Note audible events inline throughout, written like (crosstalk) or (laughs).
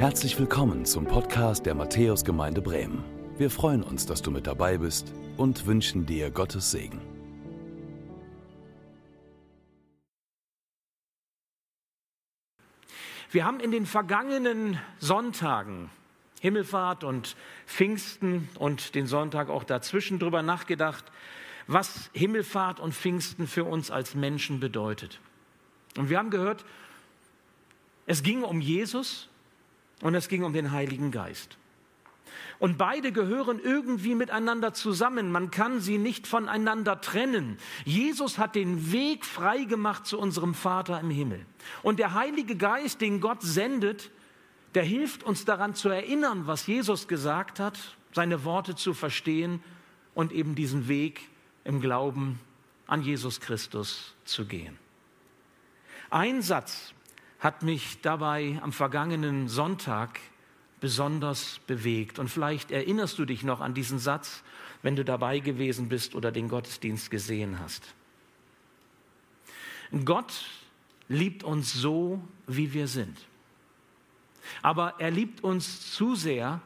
Herzlich willkommen zum Podcast der Matthäusgemeinde Bremen. Wir freuen uns, dass du mit dabei bist und wünschen dir Gottes Segen. Wir haben in den vergangenen Sonntagen, Himmelfahrt und Pfingsten und den Sonntag auch dazwischen drüber nachgedacht, was Himmelfahrt und Pfingsten für uns als Menschen bedeutet. Und wir haben gehört, es ging um Jesus und es ging um den Heiligen Geist. Und beide gehören irgendwie miteinander zusammen. Man kann sie nicht voneinander trennen. Jesus hat den Weg frei gemacht zu unserem Vater im Himmel. Und der Heilige Geist, den Gott sendet, der hilft uns daran zu erinnern, was Jesus gesagt hat, seine Worte zu verstehen und eben diesen Weg im Glauben an Jesus Christus zu gehen. Ein Satz hat mich dabei am vergangenen Sonntag besonders bewegt. Und vielleicht erinnerst du dich noch an diesen Satz, wenn du dabei gewesen bist oder den Gottesdienst gesehen hast. Gott liebt uns so, wie wir sind. Aber er liebt uns zu sehr,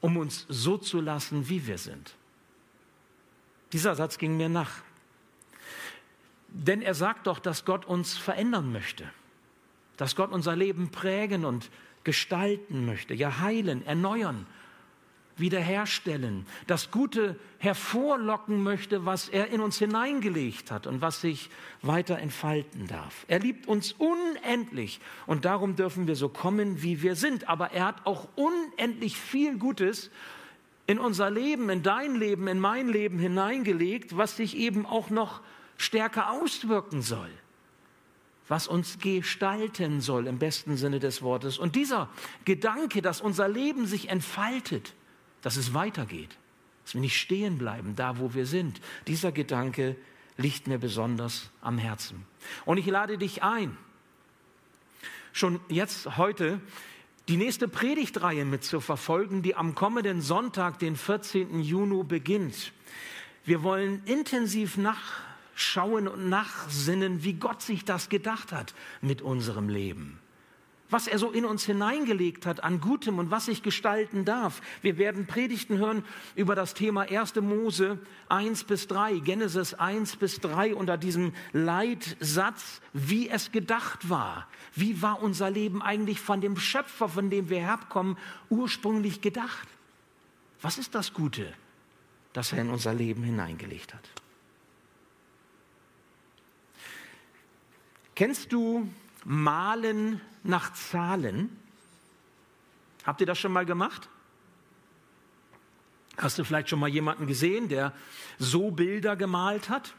um uns so zu lassen, wie wir sind. Dieser Satz ging mir nach. Denn er sagt doch, dass Gott uns verändern möchte, dass Gott unser Leben prägen und gestalten möchte, ja heilen, erneuern, wiederherstellen, das Gute hervorlocken möchte, was er in uns hineingelegt hat und was sich weiter entfalten darf. Er liebt uns unendlich und darum dürfen wir so kommen, wie wir sind. Aber er hat auch unendlich viel Gutes in unser Leben, in dein Leben, in mein Leben hineingelegt, was sich eben auch noch stärker auswirken soll was uns gestalten soll im besten Sinne des Wortes. Und dieser Gedanke, dass unser Leben sich entfaltet, dass es weitergeht, dass wir nicht stehen bleiben da, wo wir sind, dieser Gedanke liegt mir besonders am Herzen. Und ich lade dich ein, schon jetzt heute die nächste Predigtreihe mit zu verfolgen, die am kommenden Sonntag, den 14. Juni, beginnt. Wir wollen intensiv nach schauen und nachsinnen, wie Gott sich das gedacht hat mit unserem Leben. Was er so in uns hineingelegt hat an Gutem und was sich gestalten darf. Wir werden Predigten hören über das Thema 1. Mose 1 bis 3, Genesis 1 bis 3 unter diesem Leitsatz, wie es gedacht war. Wie war unser Leben eigentlich von dem Schöpfer, von dem wir herkommen, ursprünglich gedacht? Was ist das Gute, das er in unser Leben hineingelegt hat? Kennst du Malen nach Zahlen? Habt ihr das schon mal gemacht? Hast du vielleicht schon mal jemanden gesehen, der so Bilder gemalt hat?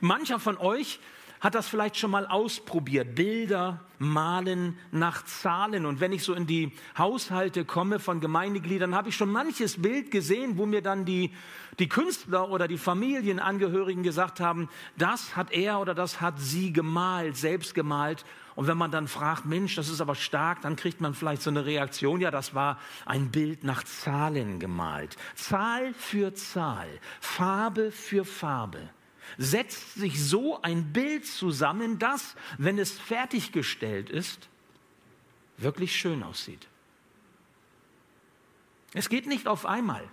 Mancher von euch hat das vielleicht schon mal ausprobiert. Bilder malen nach Zahlen. Und wenn ich so in die Haushalte komme von Gemeindegliedern, habe ich schon manches Bild gesehen, wo mir dann die, die Künstler oder die Familienangehörigen gesagt haben, das hat er oder das hat sie gemalt, selbst gemalt. Und wenn man dann fragt, Mensch, das ist aber stark, dann kriegt man vielleicht so eine Reaktion, ja, das war ein Bild nach Zahlen gemalt. Zahl für Zahl, Farbe für Farbe setzt sich so ein Bild zusammen, das, wenn es fertiggestellt ist, wirklich schön aussieht. Es geht nicht auf einmal.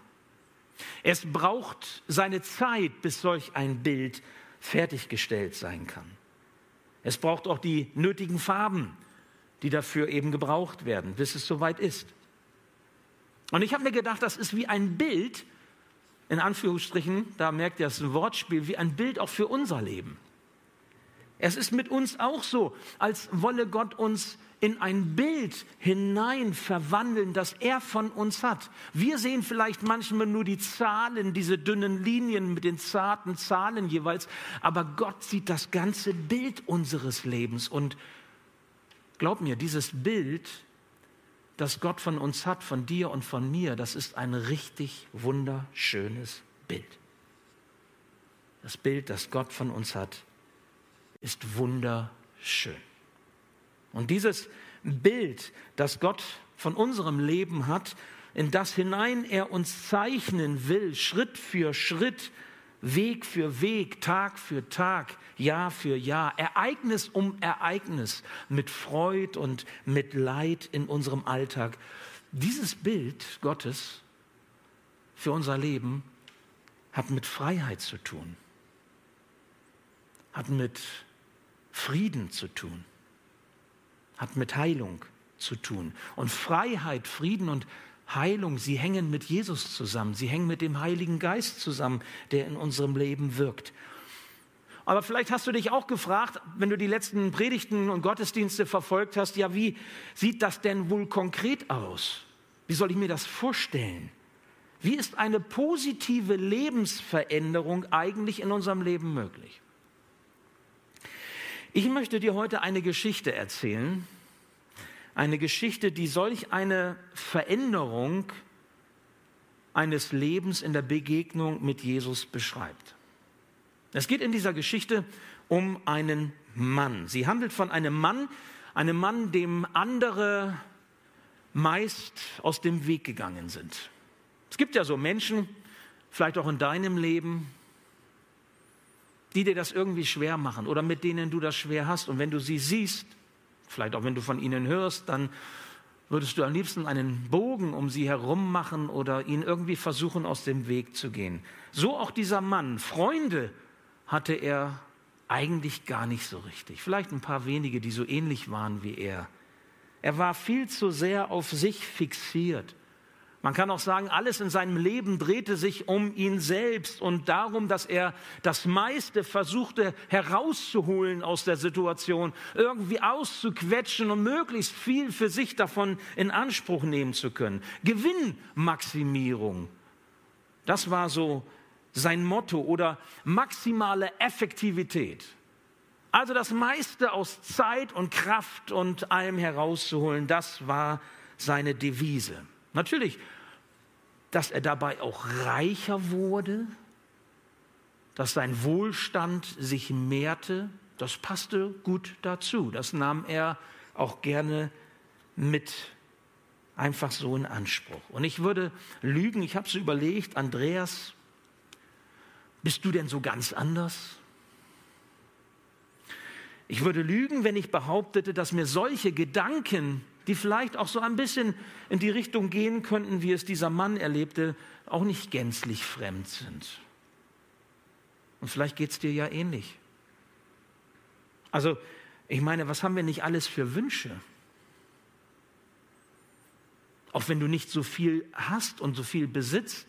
Es braucht seine Zeit, bis solch ein Bild fertiggestellt sein kann. Es braucht auch die nötigen Farben, die dafür eben gebraucht werden, bis es soweit ist. Und ich habe mir gedacht, das ist wie ein Bild, in Anführungsstrichen, da merkt ihr, es ein Wortspiel, wie ein Bild auch für unser Leben. Es ist mit uns auch so, als wolle Gott uns in ein Bild hinein verwandeln, das er von uns hat. Wir sehen vielleicht manchmal nur die Zahlen, diese dünnen Linien mit den zarten Zahlen jeweils, aber Gott sieht das ganze Bild unseres Lebens und glaub mir, dieses Bild das Gott von uns hat, von dir und von mir, das ist ein richtig wunderschönes Bild. Das Bild, das Gott von uns hat, ist wunderschön. Und dieses Bild, das Gott von unserem Leben hat, in das hinein er uns zeichnen will, Schritt für Schritt, Weg für Weg, Tag für Tag, Jahr für Jahr, Ereignis um Ereignis, mit Freud und mit Leid in unserem Alltag. Dieses Bild Gottes für unser Leben hat mit Freiheit zu tun, hat mit Frieden zu tun, hat mit Heilung zu tun. Und Freiheit, Frieden und Heilung, sie hängen mit Jesus zusammen, sie hängen mit dem Heiligen Geist zusammen, der in unserem Leben wirkt. Aber vielleicht hast du dich auch gefragt, wenn du die letzten Predigten und Gottesdienste verfolgt hast, ja, wie sieht das denn wohl konkret aus? Wie soll ich mir das vorstellen? Wie ist eine positive Lebensveränderung eigentlich in unserem Leben möglich? Ich möchte dir heute eine Geschichte erzählen, eine Geschichte, die solch eine Veränderung eines Lebens in der Begegnung mit Jesus beschreibt. Es geht in dieser Geschichte um einen Mann. Sie handelt von einem Mann, einem Mann, dem andere meist aus dem Weg gegangen sind. Es gibt ja so Menschen, vielleicht auch in deinem Leben, die dir das irgendwie schwer machen oder mit denen du das schwer hast. Und wenn du sie siehst, Vielleicht auch wenn du von ihnen hörst, dann würdest du am liebsten einen Bogen um sie herum machen oder ihnen irgendwie versuchen, aus dem Weg zu gehen. So auch dieser Mann. Freunde hatte er eigentlich gar nicht so richtig. Vielleicht ein paar wenige, die so ähnlich waren wie er. Er war viel zu sehr auf sich fixiert. Man kann auch sagen, alles in seinem Leben drehte sich um ihn selbst und darum, dass er das meiste versuchte herauszuholen aus der Situation, irgendwie auszuquetschen und möglichst viel für sich davon in Anspruch nehmen zu können. Gewinnmaximierung, das war so sein Motto oder maximale Effektivität. Also das meiste aus Zeit und Kraft und allem herauszuholen, das war seine Devise. Natürlich, dass er dabei auch reicher wurde, dass sein Wohlstand sich mehrte, das passte gut dazu. Das nahm er auch gerne mit einfach so in Anspruch. Und ich würde lügen, ich habe so überlegt, Andreas, bist du denn so ganz anders? Ich würde lügen, wenn ich behauptete, dass mir solche Gedanken die vielleicht auch so ein bisschen in die Richtung gehen könnten, wie es dieser Mann erlebte, auch nicht gänzlich fremd sind. Und vielleicht geht es dir ja ähnlich. Also, ich meine, was haben wir nicht alles für Wünsche? Auch wenn du nicht so viel hast und so viel besitzt,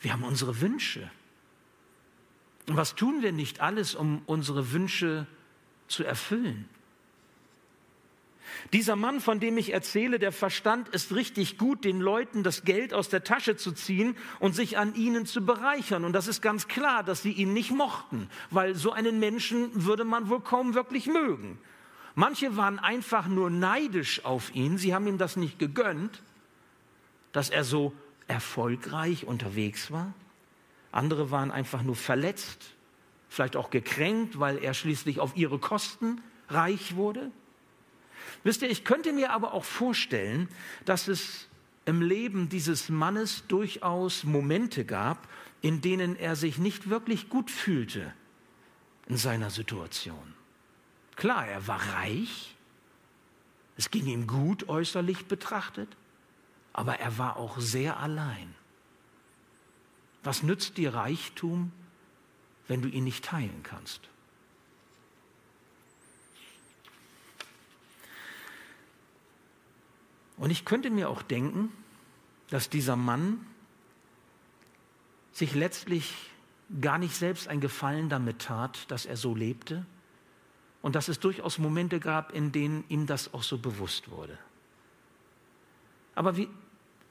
wir haben unsere Wünsche. Und was tun wir nicht alles, um unsere Wünsche zu erfüllen? Dieser Mann, von dem ich erzähle, der verstand es richtig gut, den Leuten das Geld aus der Tasche zu ziehen und sich an ihnen zu bereichern. Und das ist ganz klar, dass sie ihn nicht mochten, weil so einen Menschen würde man wohl kaum wirklich mögen. Manche waren einfach nur neidisch auf ihn, sie haben ihm das nicht gegönnt, dass er so erfolgreich unterwegs war. Andere waren einfach nur verletzt, vielleicht auch gekränkt, weil er schließlich auf ihre Kosten reich wurde. Wisst ihr, ich könnte mir aber auch vorstellen, dass es im Leben dieses Mannes durchaus Momente gab, in denen er sich nicht wirklich gut fühlte in seiner Situation. Klar, er war reich, es ging ihm gut äußerlich betrachtet, aber er war auch sehr allein. Was nützt dir Reichtum, wenn du ihn nicht teilen kannst? Und ich könnte mir auch denken, dass dieser Mann sich letztlich gar nicht selbst ein Gefallen damit tat, dass er so lebte und dass es durchaus Momente gab, in denen ihm das auch so bewusst wurde. Aber wie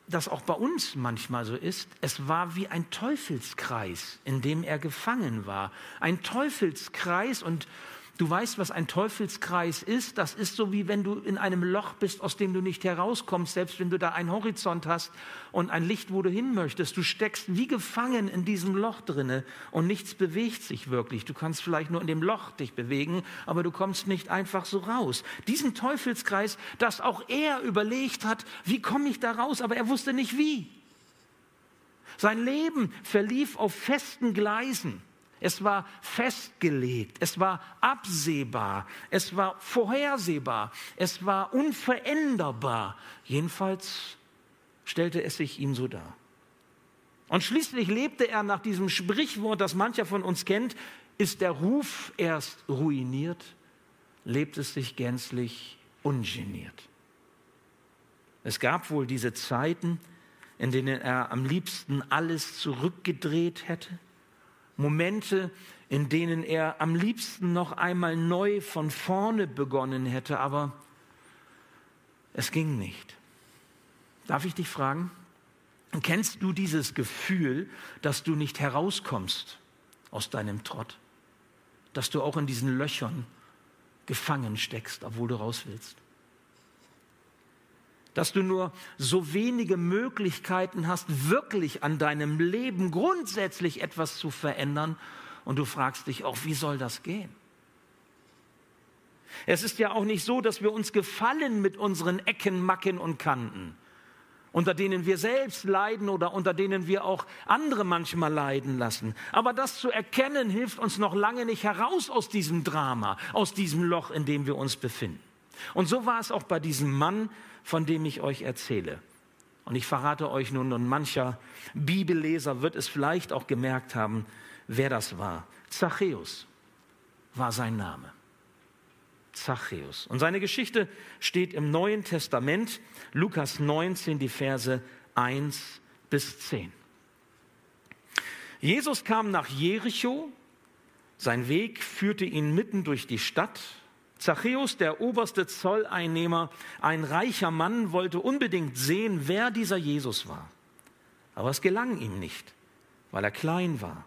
das auch bei uns manchmal so ist, es war wie ein Teufelskreis, in dem er gefangen war. Ein Teufelskreis und Du weißt, was ein Teufelskreis ist. Das ist so, wie wenn du in einem Loch bist, aus dem du nicht herauskommst, selbst wenn du da einen Horizont hast und ein Licht, wo du hin möchtest. Du steckst wie gefangen in diesem Loch drinne und nichts bewegt sich wirklich. Du kannst vielleicht nur in dem Loch dich bewegen, aber du kommst nicht einfach so raus. Diesen Teufelskreis, dass auch er überlegt hat, wie komme ich da raus, aber er wusste nicht wie. Sein Leben verlief auf festen Gleisen. Es war festgelegt, es war absehbar, es war vorhersehbar, es war unveränderbar. Jedenfalls stellte es sich ihm so dar. Und schließlich lebte er nach diesem Sprichwort, das mancher von uns kennt, ist der Ruf erst ruiniert, lebt es sich gänzlich ungeniert. Es gab wohl diese Zeiten, in denen er am liebsten alles zurückgedreht hätte, Momente, in denen er am liebsten noch einmal neu von vorne begonnen hätte, aber es ging nicht. Darf ich dich fragen, kennst du dieses Gefühl, dass du nicht herauskommst aus deinem Trott, dass du auch in diesen Löchern gefangen steckst, obwohl du raus willst? Dass du nur so wenige Möglichkeiten hast, wirklich an deinem Leben grundsätzlich etwas zu verändern. Und du fragst dich auch, wie soll das gehen? Es ist ja auch nicht so, dass wir uns gefallen mit unseren Ecken, Macken und Kanten, unter denen wir selbst leiden oder unter denen wir auch andere manchmal leiden lassen. Aber das zu erkennen, hilft uns noch lange nicht heraus aus diesem Drama, aus diesem Loch, in dem wir uns befinden. Und so war es auch bei diesem Mann, von dem ich euch erzähle. Und ich verrate euch nun, und mancher Bibelleser wird es vielleicht auch gemerkt haben, wer das war. Zachäus war sein Name. Zachäus. Und seine Geschichte steht im Neuen Testament, Lukas 19, die Verse 1 bis 10. Jesus kam nach Jericho, sein Weg führte ihn mitten durch die Stadt Zachäus, der oberste Zolleinnehmer, ein reicher Mann, wollte unbedingt sehen, wer dieser Jesus war. Aber es gelang ihm nicht, weil er klein war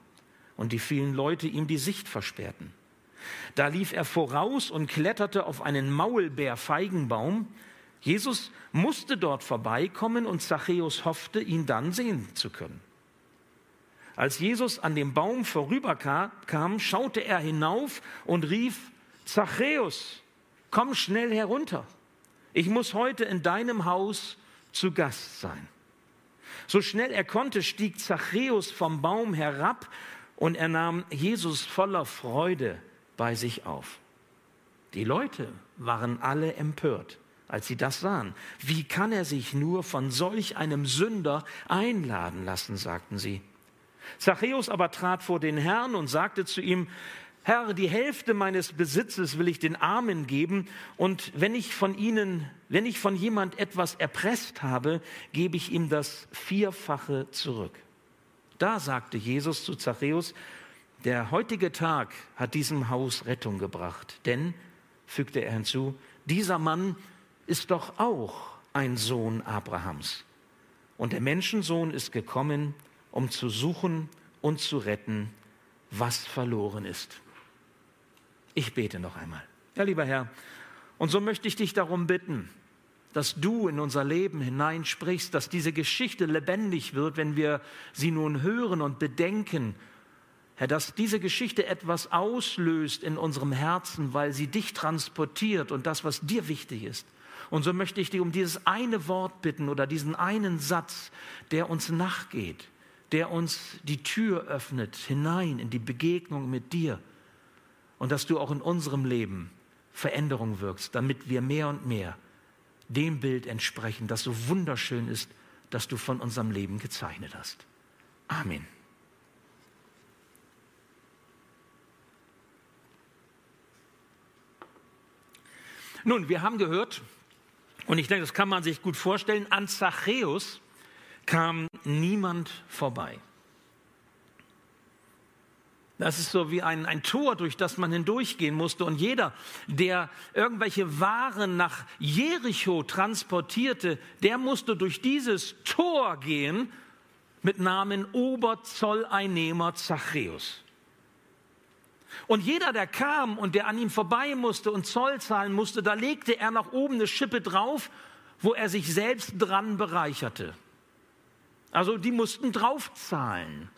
und die vielen Leute ihm die Sicht versperrten. Da lief er voraus und kletterte auf einen Maulbeerfeigenbaum. Jesus musste dort vorbeikommen und Zachäus hoffte, ihn dann sehen zu können. Als Jesus an dem Baum vorüberkam, schaute er hinauf und rief, Zachäus, komm schnell herunter. Ich muss heute in deinem Haus zu Gast sein. So schnell er konnte, stieg Zachäus vom Baum herab und er nahm Jesus voller Freude bei sich auf. Die Leute waren alle empört, als sie das sahen. Wie kann er sich nur von solch einem Sünder einladen lassen, sagten sie. Zachäus aber trat vor den Herrn und sagte zu ihm, Herr, die Hälfte meines Besitzes will ich den Armen geben und wenn ich von ihnen, wenn ich von jemand etwas erpresst habe, gebe ich ihm das Vierfache zurück. Da sagte Jesus zu Zachäus, der heutige Tag hat diesem Haus Rettung gebracht, denn, fügte er hinzu, dieser Mann ist doch auch ein Sohn Abrahams. Und der Menschensohn ist gekommen, um zu suchen und zu retten, was verloren ist. Ich bete noch einmal. Ja, lieber Herr, und so möchte ich dich darum bitten, dass du in unser Leben hineinsprichst, dass diese Geschichte lebendig wird, wenn wir sie nun hören und bedenken. Herr, dass diese Geschichte etwas auslöst in unserem Herzen, weil sie dich transportiert und das, was dir wichtig ist. Und so möchte ich dich um dieses eine Wort bitten oder diesen einen Satz, der uns nachgeht, der uns die Tür öffnet hinein in die Begegnung mit dir und dass du auch in unserem Leben Veränderung wirkst, damit wir mehr und mehr dem Bild entsprechen, das so wunderschön ist, das du von unserem Leben gezeichnet hast. Amen. Nun, wir haben gehört, und ich denke, das kann man sich gut vorstellen, an Zachäus kam niemand vorbei. Das ist so wie ein, ein Tor, durch das man hindurchgehen musste. Und jeder, der irgendwelche Waren nach Jericho transportierte, der musste durch dieses Tor gehen mit Namen Oberzolleinnehmer Zachäus. Und jeder, der kam und der an ihm vorbei musste und Zoll zahlen musste, da legte er nach oben eine Schippe drauf, wo er sich selbst dran bereicherte. Also die mussten draufzahlen.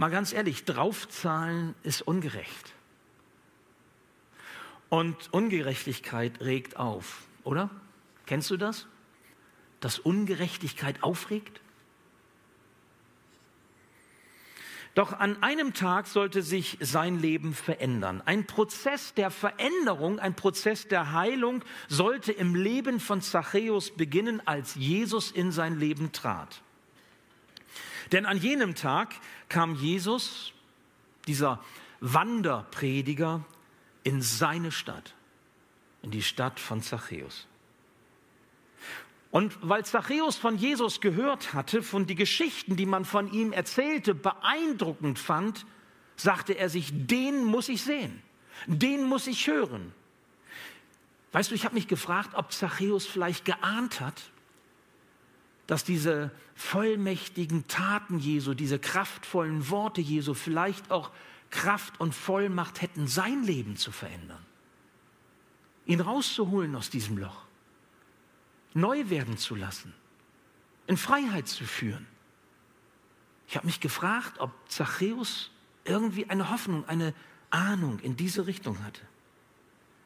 Mal ganz ehrlich, draufzahlen ist ungerecht. Und Ungerechtigkeit regt auf, oder? Kennst du das? Dass Ungerechtigkeit aufregt? Doch an einem Tag sollte sich sein Leben verändern. Ein Prozess der Veränderung, ein Prozess der Heilung sollte im Leben von Zachäus beginnen, als Jesus in sein Leben trat. Denn an jenem Tag kam Jesus, dieser Wanderprediger, in seine Stadt, in die Stadt von Zachäus. Und weil Zachäus von Jesus gehört hatte, von die Geschichten, die man von ihm erzählte, beeindruckend fand, sagte er sich, den muss ich sehen, den muss ich hören. Weißt du, ich habe mich gefragt, ob Zachäus vielleicht geahnt hat, dass diese vollmächtigen Taten Jesu, diese kraftvollen Worte Jesu vielleicht auch Kraft und Vollmacht hätten, sein Leben zu verändern, ihn rauszuholen aus diesem Loch neu werden zu lassen, in Freiheit zu führen. Ich habe mich gefragt, ob Zachäus irgendwie eine Hoffnung, eine Ahnung in diese Richtung hatte.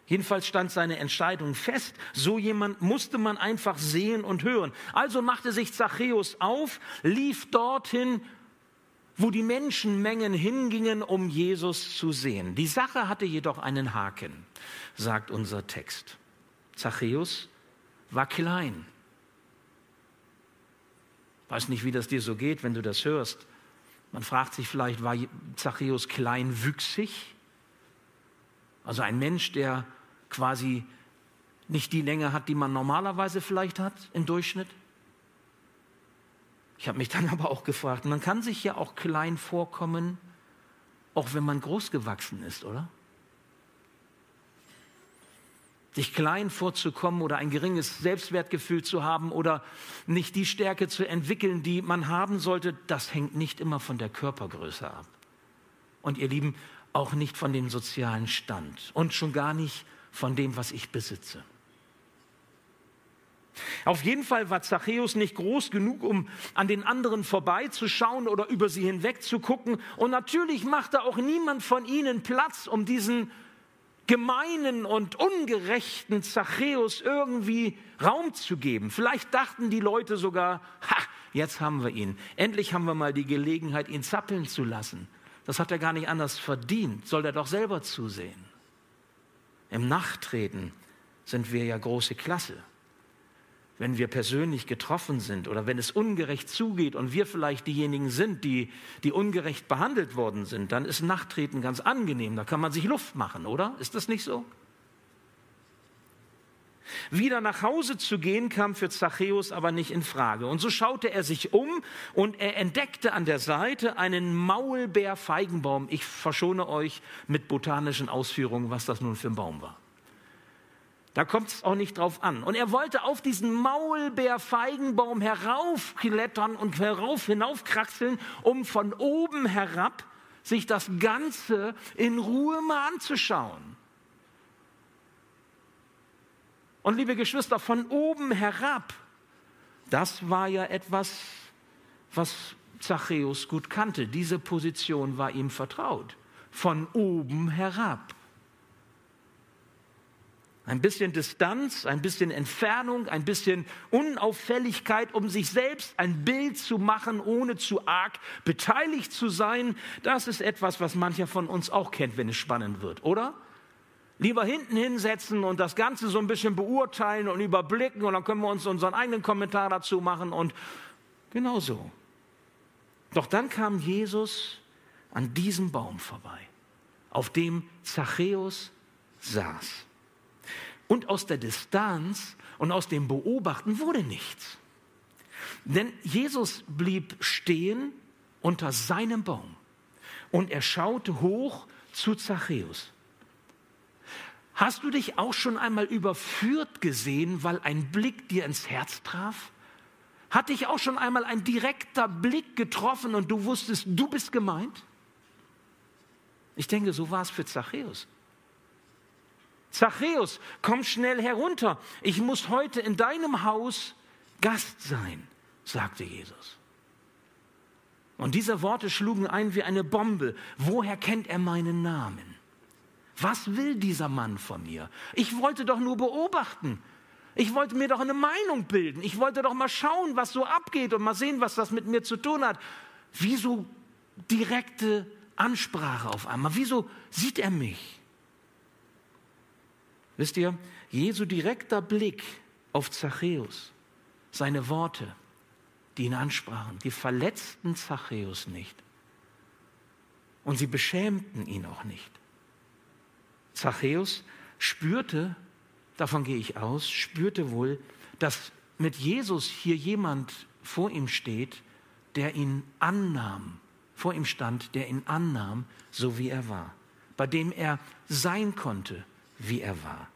Jedenfalls stand seine Entscheidung fest. So jemand musste man einfach sehen und hören. Also machte sich Zachäus auf, lief dorthin, wo die Menschenmengen hingingen, um Jesus zu sehen. Die Sache hatte jedoch einen Haken, sagt unser Text. Zachäus war klein. Weiß nicht, wie das dir so geht, wenn du das hörst. Man fragt sich vielleicht, war Zachäus kleinwüchsig? Also ein Mensch, der quasi nicht die Länge hat, die man normalerweise vielleicht hat im Durchschnitt? Ich habe mich dann (laughs) aber auch gefragt, man kann sich ja auch klein vorkommen, auch wenn man groß gewachsen ist, oder? sich klein vorzukommen oder ein geringes Selbstwertgefühl zu haben oder nicht die Stärke zu entwickeln, die man haben sollte, das hängt nicht immer von der Körpergröße ab. Und ihr Lieben, auch nicht von dem sozialen Stand und schon gar nicht von dem, was ich besitze. Auf jeden Fall war Zachäus nicht groß genug, um an den anderen vorbeizuschauen oder über sie hinweg zu gucken. Und natürlich machte auch niemand von ihnen Platz, um diesen gemeinen und ungerechten Zachäus irgendwie Raum zu geben. Vielleicht dachten die Leute sogar, ha, jetzt haben wir ihn. Endlich haben wir mal die Gelegenheit, ihn zappeln zu lassen. Das hat er gar nicht anders verdient. Soll er doch selber zusehen. Im Nachtreten sind wir ja große Klasse wenn wir persönlich getroffen sind oder wenn es ungerecht zugeht und wir vielleicht diejenigen sind, die, die ungerecht behandelt worden sind, dann ist Nachtreten ganz angenehm. Da kann man sich Luft machen, oder? Ist das nicht so? Wieder nach Hause zu gehen kam für Zachäus aber nicht in Frage. Und so schaute er sich um und er entdeckte an der Seite einen Maulbeerfeigenbaum. Ich verschone euch mit botanischen Ausführungen, was das nun für ein Baum war. Da kommt es auch nicht drauf an. Und er wollte auf diesen Maulbeerfeigenbaum heraufklettern und herauf hinaufkraxeln, um von oben herab sich das Ganze in Ruhe mal anzuschauen. Und liebe Geschwister, von oben herab, das war ja etwas, was Zachäus gut kannte. Diese Position war ihm vertraut. Von oben herab. Ein bisschen Distanz, ein bisschen Entfernung, ein bisschen Unauffälligkeit, um sich selbst ein Bild zu machen, ohne zu arg beteiligt zu sein. Das ist etwas, was mancher von uns auch kennt, wenn es spannend wird, oder? Lieber hinten hinsetzen und das Ganze so ein bisschen beurteilen und überblicken und dann können wir uns unseren eigenen Kommentar dazu machen und genau so. Doch dann kam Jesus an diesem Baum vorbei, auf dem Zachäus saß. Und aus der Distanz und aus dem Beobachten wurde nichts. Denn Jesus blieb stehen unter seinem Baum und er schaute hoch zu Zachäus. Hast du dich auch schon einmal überführt gesehen, weil ein Blick dir ins Herz traf? Hat dich auch schon einmal ein direkter Blick getroffen und du wusstest, du bist gemeint? Ich denke, so war es für Zachäus. Zachäus, komm schnell herunter. Ich muss heute in deinem Haus Gast sein, sagte Jesus. Und diese Worte schlugen ein wie eine Bombe. Woher kennt er meinen Namen? Was will dieser Mann von mir? Ich wollte doch nur beobachten. Ich wollte mir doch eine Meinung bilden. Ich wollte doch mal schauen, was so abgeht und mal sehen, was das mit mir zu tun hat. Wieso direkte Ansprache auf einmal? Wieso sieht er mich? Wisst ihr, Jesu direkter Blick auf Zachäus, seine Worte, die ihn ansprachen, die verletzten Zachäus nicht. Und sie beschämten ihn auch nicht. Zachäus spürte, davon gehe ich aus, spürte wohl, dass mit Jesus hier jemand vor ihm steht, der ihn annahm, vor ihm stand, der ihn annahm, so wie er war, bei dem er sein konnte, wie er war.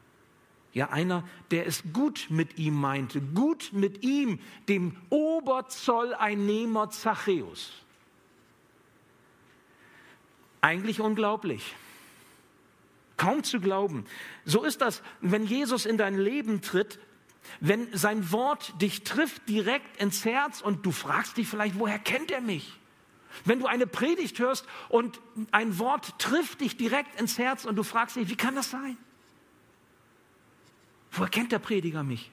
Ja, einer, der es gut mit ihm meinte, gut mit ihm, dem Oberzolleinnehmer Zachäus. Eigentlich unglaublich. Kaum zu glauben. So ist das, wenn Jesus in dein Leben tritt, wenn sein Wort dich trifft direkt ins Herz und du fragst dich vielleicht, woher kennt er mich? Wenn du eine Predigt hörst und ein Wort trifft dich direkt ins Herz und du fragst dich, wie kann das sein? Woher kennt der Prediger mich?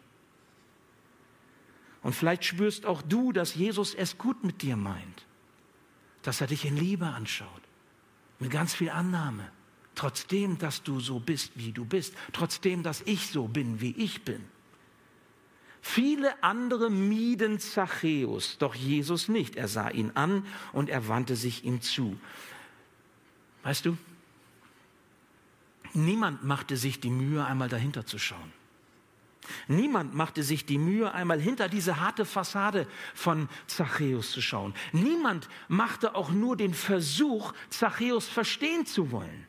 Und vielleicht spürst auch du, dass Jesus es gut mit dir meint, dass er dich in Liebe anschaut, mit ganz viel Annahme, trotzdem, dass du so bist, wie du bist, trotzdem, dass ich so bin, wie ich bin. Viele andere mieden Zachäus, doch Jesus nicht. Er sah ihn an und er wandte sich ihm zu. Weißt du, niemand machte sich die Mühe, einmal dahinter zu schauen. Niemand machte sich die Mühe, einmal hinter diese harte Fassade von Zachäus zu schauen. Niemand machte auch nur den Versuch, Zachäus verstehen zu wollen.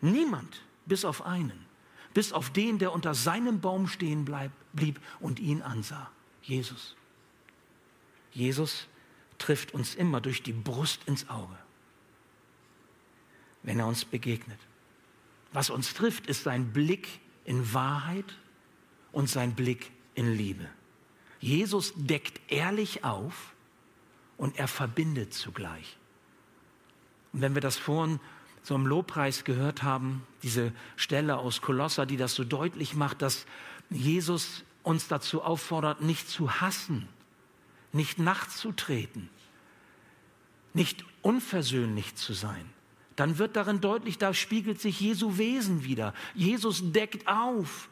Niemand, bis auf einen, bis auf den, der unter seinem Baum stehen bleib, blieb und ihn ansah. Jesus. Jesus trifft uns immer durch die Brust ins Auge, wenn er uns begegnet. Was uns trifft, ist sein Blick in Wahrheit und sein Blick in Liebe. Jesus deckt ehrlich auf und er verbindet zugleich. Und wenn wir das vorhin so im Lobpreis gehört haben, diese Stelle aus Kolosser, die das so deutlich macht, dass Jesus uns dazu auffordert, nicht zu hassen, nicht nachzutreten, nicht unversöhnlich zu sein, dann wird darin deutlich, da spiegelt sich Jesu Wesen wieder. Jesus deckt auf,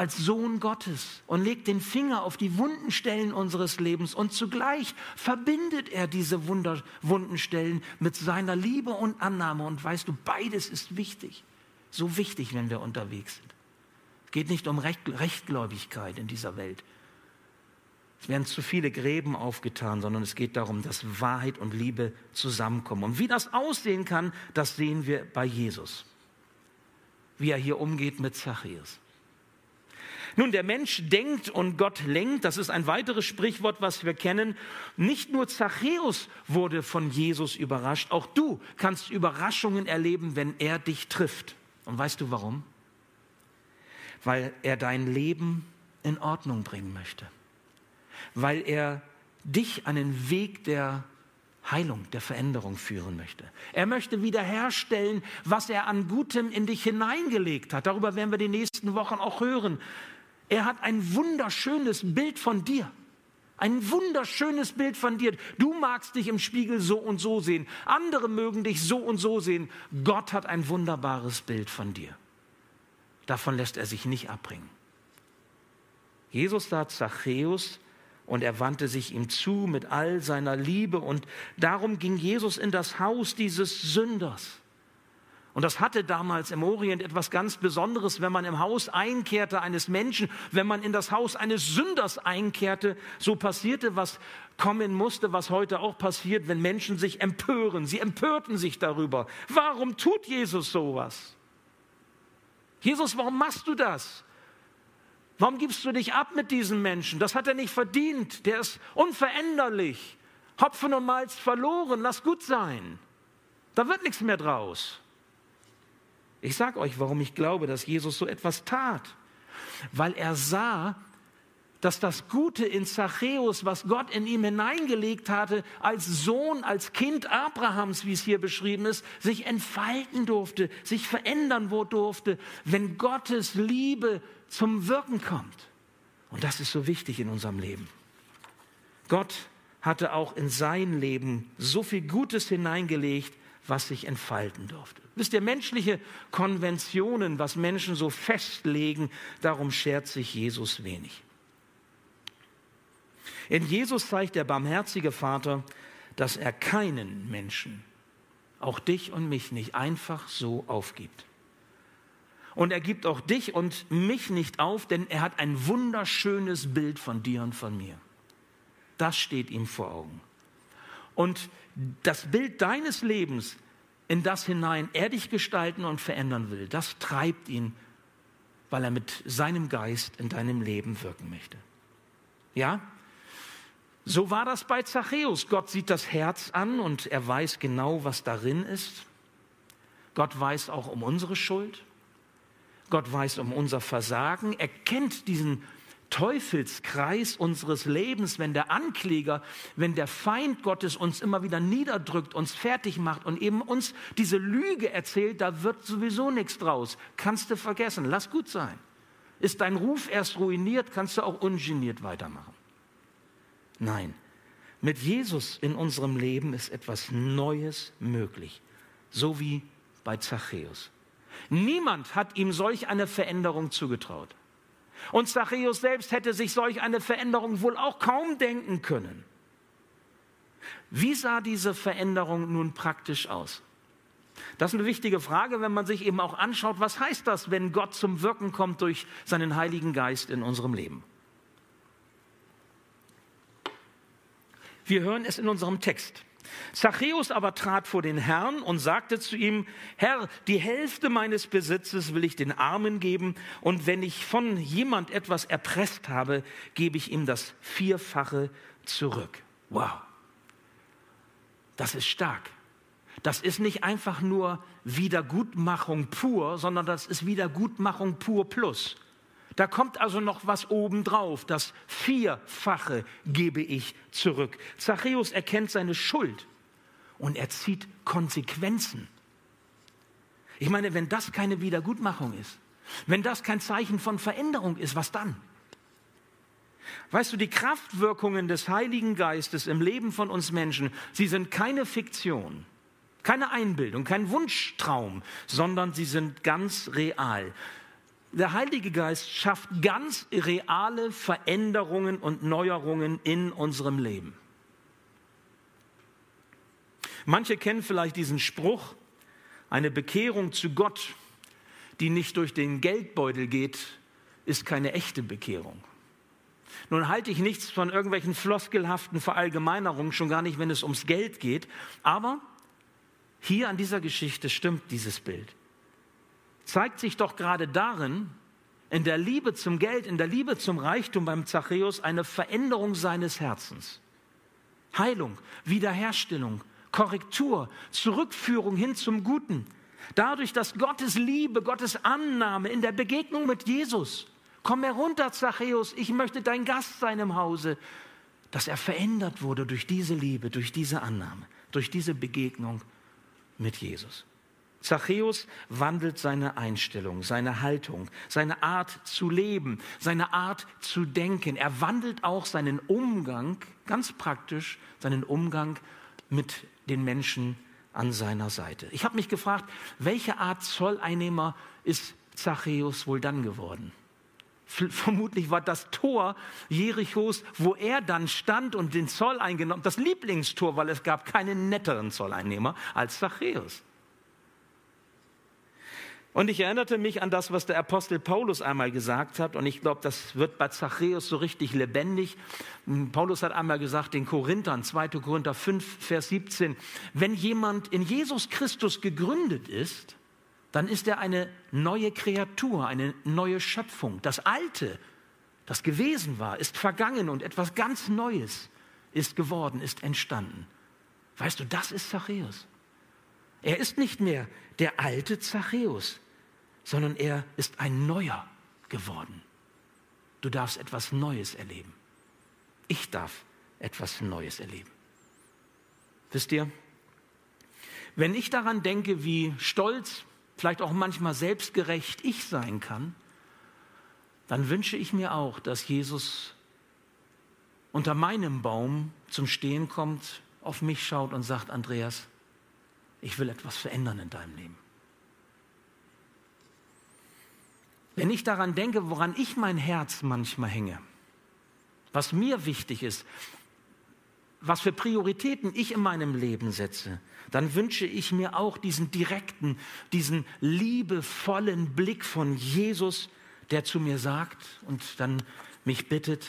als Sohn Gottes und legt den Finger auf die wunden Stellen unseres Lebens und zugleich verbindet er diese Wunder, wunden Stellen mit seiner Liebe und Annahme. Und weißt du, beides ist wichtig, so wichtig, wenn wir unterwegs sind. Es geht nicht um Recht, Rechtgläubigkeit in dieser Welt. Es werden zu viele Gräben aufgetan, sondern es geht darum, dass Wahrheit und Liebe zusammenkommen. Und wie das aussehen kann, das sehen wir bei Jesus. Wie er hier umgeht mit Zachäus. Nun, der Mensch denkt und Gott lenkt, das ist ein weiteres Sprichwort, was wir kennen. Nicht nur Zachäus wurde von Jesus überrascht, auch du kannst Überraschungen erleben, wenn er dich trifft. Und weißt du warum? Weil er dein Leben in Ordnung bringen möchte. Weil er dich den Weg der Heilung, der Veränderung führen möchte. Er möchte wiederherstellen, was er an Gutem in dich hineingelegt hat. Darüber werden wir die nächsten Wochen auch hören. Er hat ein wunderschönes Bild von dir. Ein wunderschönes Bild von dir. Du magst dich im Spiegel so und so sehen. Andere mögen dich so und so sehen. Gott hat ein wunderbares Bild von dir. Davon lässt er sich nicht abbringen. Jesus sah Zachäus und er wandte sich ihm zu mit all seiner Liebe und darum ging Jesus in das Haus dieses Sünders. Und das hatte damals im Orient etwas ganz Besonderes, wenn man im Haus einkehrte eines Menschen, wenn man in das Haus eines Sünders einkehrte, so passierte, was kommen musste, was heute auch passiert, wenn Menschen sich empören. Sie empörten sich darüber. Warum tut Jesus sowas? Jesus, warum machst du das? Warum gibst du dich ab mit diesem Menschen? Das hat er nicht verdient. Der ist unveränderlich. Hopfen und Malz verloren, lass gut sein. Da wird nichts mehr draus. Ich sage euch, warum ich glaube, dass Jesus so etwas tat. Weil er sah, dass das Gute in Zachäus, was Gott in ihm hineingelegt hatte, als Sohn, als Kind Abrahams, wie es hier beschrieben ist, sich entfalten durfte, sich verändern durfte, wenn Gottes Liebe zum Wirken kommt. Und das ist so wichtig in unserem Leben. Gott hatte auch in sein Leben so viel Gutes hineingelegt, was sich entfalten durfte. Wisst ihr, menschliche Konventionen, was Menschen so festlegen, darum schert sich Jesus wenig. In Jesus zeigt der barmherzige Vater, dass er keinen Menschen, auch dich und mich nicht einfach so aufgibt. Und er gibt auch dich und mich nicht auf, denn er hat ein wunderschönes Bild von dir und von mir. Das steht ihm vor Augen. Und das Bild deines Lebens, in das hinein er dich gestalten und verändern will, das treibt ihn, weil er mit seinem Geist in deinem Leben wirken möchte. Ja? So war das bei Zachäus. Gott sieht das Herz an und er weiß genau, was darin ist. Gott weiß auch um unsere Schuld. Gott weiß um unser Versagen. Er kennt diesen Teufelskreis unseres Lebens, wenn der Ankläger, wenn der Feind Gottes uns immer wieder niederdrückt, uns fertig macht und eben uns diese Lüge erzählt, da wird sowieso nichts draus. Kannst du vergessen, lass gut sein. Ist dein Ruf erst ruiniert, kannst du auch ungeniert weitermachen. Nein, mit Jesus in unserem Leben ist etwas Neues möglich, so wie bei Zachäus. Niemand hat ihm solch eine Veränderung zugetraut. Und Zachäus selbst hätte sich solch eine Veränderung wohl auch kaum denken können. Wie sah diese Veränderung nun praktisch aus? Das ist eine wichtige Frage, wenn man sich eben auch anschaut, was heißt das, wenn Gott zum Wirken kommt durch seinen Heiligen Geist in unserem Leben? Wir hören es in unserem Text. Zachäus aber trat vor den Herrn und sagte zu ihm, Herr, die Hälfte meines Besitzes will ich den Armen geben, und wenn ich von jemand etwas erpresst habe, gebe ich ihm das Vierfache zurück. Wow, das ist stark. Das ist nicht einfach nur Wiedergutmachung pur, sondern das ist Wiedergutmachung pur plus. Da kommt also noch was obendrauf. Das Vierfache gebe ich zurück. Zachäus erkennt seine Schuld und er zieht Konsequenzen. Ich meine, wenn das keine Wiedergutmachung ist, wenn das kein Zeichen von Veränderung ist, was dann? Weißt du, die Kraftwirkungen des Heiligen Geistes im Leben von uns Menschen, sie sind keine Fiktion, keine Einbildung, kein Wunschtraum, sondern sie sind ganz real. Der Heilige Geist schafft ganz reale Veränderungen und Neuerungen in unserem Leben. Manche kennen vielleicht diesen Spruch, eine Bekehrung zu Gott, die nicht durch den Geldbeutel geht, ist keine echte Bekehrung. Nun halte ich nichts von irgendwelchen floskelhaften Verallgemeinerungen, schon gar nicht, wenn es ums Geld geht, aber hier an dieser Geschichte stimmt dieses Bild. Zeigt sich doch gerade darin, in der Liebe zum Geld, in der Liebe zum Reichtum beim Zachäus eine Veränderung seines Herzens. Heilung, Wiederherstellung, Korrektur, Zurückführung hin zum Guten. Dadurch, dass Gottes Liebe, Gottes Annahme in der Begegnung mit Jesus, komm herunter, Zachäus, ich möchte dein Gast sein im Hause, dass er verändert wurde durch diese Liebe, durch diese Annahme, durch diese Begegnung mit Jesus. Zachäus wandelt seine Einstellung, seine Haltung, seine Art zu leben, seine Art zu denken. Er wandelt auch seinen Umgang, ganz praktisch, seinen Umgang mit den Menschen an seiner Seite. Ich habe mich gefragt, welche Art Zolleinnehmer ist Zachäus wohl dann geworden? Vermutlich war das Tor Jerichos, wo er dann stand und den Zoll eingenommen, das Lieblingstor, weil es gab keinen netteren Zolleinnehmer als Zachäus. Und ich erinnerte mich an das, was der Apostel Paulus einmal gesagt hat. Und ich glaube, das wird bei Zachäus so richtig lebendig. Paulus hat einmal gesagt, den Korinthern, 2. Korinther 5, Vers 17, wenn jemand in Jesus Christus gegründet ist, dann ist er eine neue Kreatur, eine neue Schöpfung. Das Alte, das gewesen war, ist vergangen und etwas ganz Neues ist geworden, ist entstanden. Weißt du, das ist Zachäus. Er ist nicht mehr der alte Zachäus, sondern er ist ein neuer geworden. Du darfst etwas Neues erleben. Ich darf etwas Neues erleben. Wisst ihr, wenn ich daran denke, wie stolz, vielleicht auch manchmal selbstgerecht ich sein kann, dann wünsche ich mir auch, dass Jesus unter meinem Baum zum Stehen kommt, auf mich schaut und sagt, Andreas, ich will etwas verändern in deinem Leben. Wenn ich daran denke, woran ich mein Herz manchmal hänge, was mir wichtig ist, was für Prioritäten ich in meinem Leben setze, dann wünsche ich mir auch diesen direkten, diesen liebevollen Blick von Jesus, der zu mir sagt und dann mich bittet,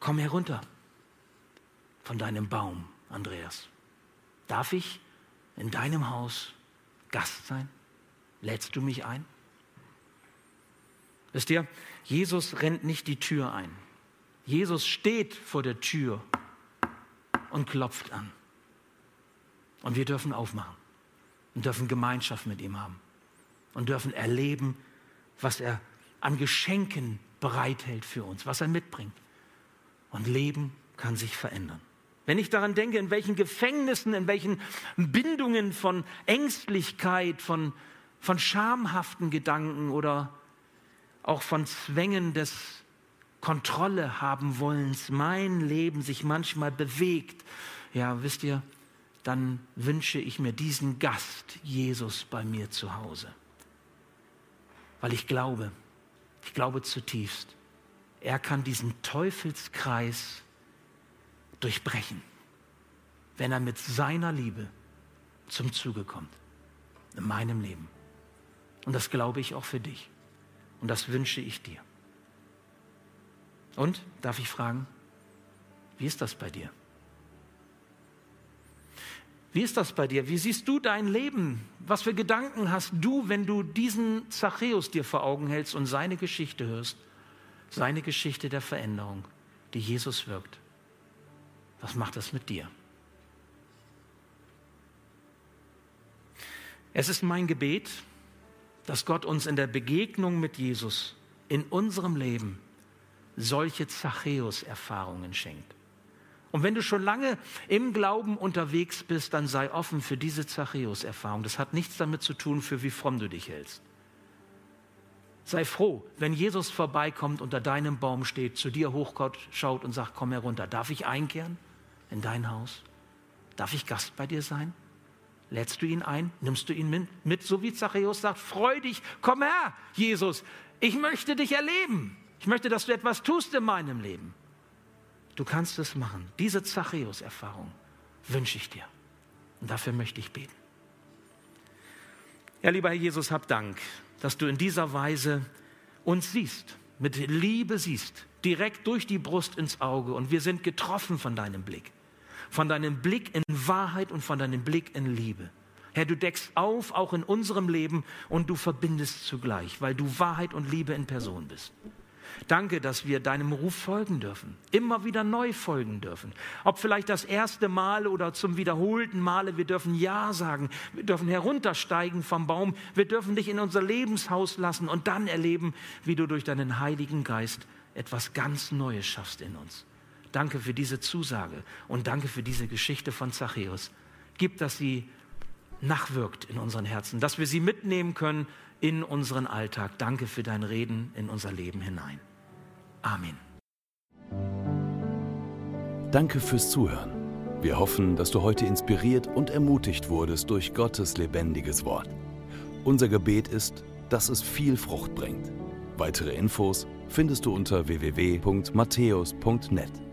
komm herunter von deinem Baum, Andreas. Darf ich in deinem Haus Gast sein? Lädst du mich ein? Wisst ihr, Jesus rennt nicht die Tür ein. Jesus steht vor der Tür und klopft an. Und wir dürfen aufmachen und dürfen Gemeinschaft mit ihm haben und dürfen erleben, was er an Geschenken bereithält für uns, was er mitbringt. Und Leben kann sich verändern. Wenn ich daran denke, in welchen Gefängnissen, in welchen Bindungen von Ängstlichkeit, von, von schamhaften Gedanken oder auch von Zwängen des Kontrolle haben wollens, mein Leben sich manchmal bewegt, ja, wisst ihr, dann wünsche ich mir diesen Gast, Jesus, bei mir zu Hause. Weil ich glaube, ich glaube zutiefst, er kann diesen Teufelskreis durchbrechen, wenn er mit seiner Liebe zum Zuge kommt in meinem Leben. Und das glaube ich auch für dich. Und das wünsche ich dir. Und, darf ich fragen, wie ist das bei dir? Wie ist das bei dir? Wie siehst du dein Leben? Was für Gedanken hast du, wenn du diesen Zachäus dir vor Augen hältst und seine Geschichte hörst? Seine Geschichte der Veränderung, die Jesus wirkt. Was macht das mit dir? Es ist mein Gebet, dass Gott uns in der Begegnung mit Jesus in unserem Leben solche Zachäus-Erfahrungen schenkt. Und wenn du schon lange im Glauben unterwegs bist, dann sei offen für diese Zachäus-Erfahrung. Das hat nichts damit zu tun, für wie fromm du dich hältst. Sei froh, wenn Jesus vorbeikommt, unter deinem Baum steht, zu dir hochschaut und sagt, komm herunter. Darf ich einkehren in dein Haus? Darf ich Gast bei dir sein? Lädst du ihn ein? Nimmst du ihn mit? So wie Zachäus sagt, freu dich, komm her, Jesus. Ich möchte dich erleben. Ich möchte, dass du etwas tust in meinem Leben. Du kannst es machen. Diese Zachäus-Erfahrung wünsche ich dir. Und dafür möchte ich beten. Ja, lieber Herr Jesus, hab Dank, dass du in dieser Weise uns siehst, mit Liebe siehst, direkt durch die Brust ins Auge. Und wir sind getroffen von deinem Blick von deinem Blick in Wahrheit und von deinem Blick in Liebe. Herr, du deckst auf, auch in unserem Leben, und du verbindest zugleich, weil du Wahrheit und Liebe in Person bist. Danke, dass wir deinem Ruf folgen dürfen, immer wieder neu folgen dürfen. Ob vielleicht das erste Mal oder zum wiederholten Male, wir dürfen Ja sagen, wir dürfen heruntersteigen vom Baum, wir dürfen dich in unser Lebenshaus lassen und dann erleben, wie du durch deinen Heiligen Geist etwas ganz Neues schaffst in uns. Danke für diese Zusage und danke für diese Geschichte von Zachäus. Gib, dass sie nachwirkt in unseren Herzen, dass wir sie mitnehmen können in unseren Alltag. Danke für dein Reden in unser Leben hinein. Amen. Danke fürs Zuhören. Wir hoffen, dass du heute inspiriert und ermutigt wurdest durch Gottes lebendiges Wort. Unser Gebet ist, dass es viel Frucht bringt. Weitere Infos findest du unter www.matthäus.net.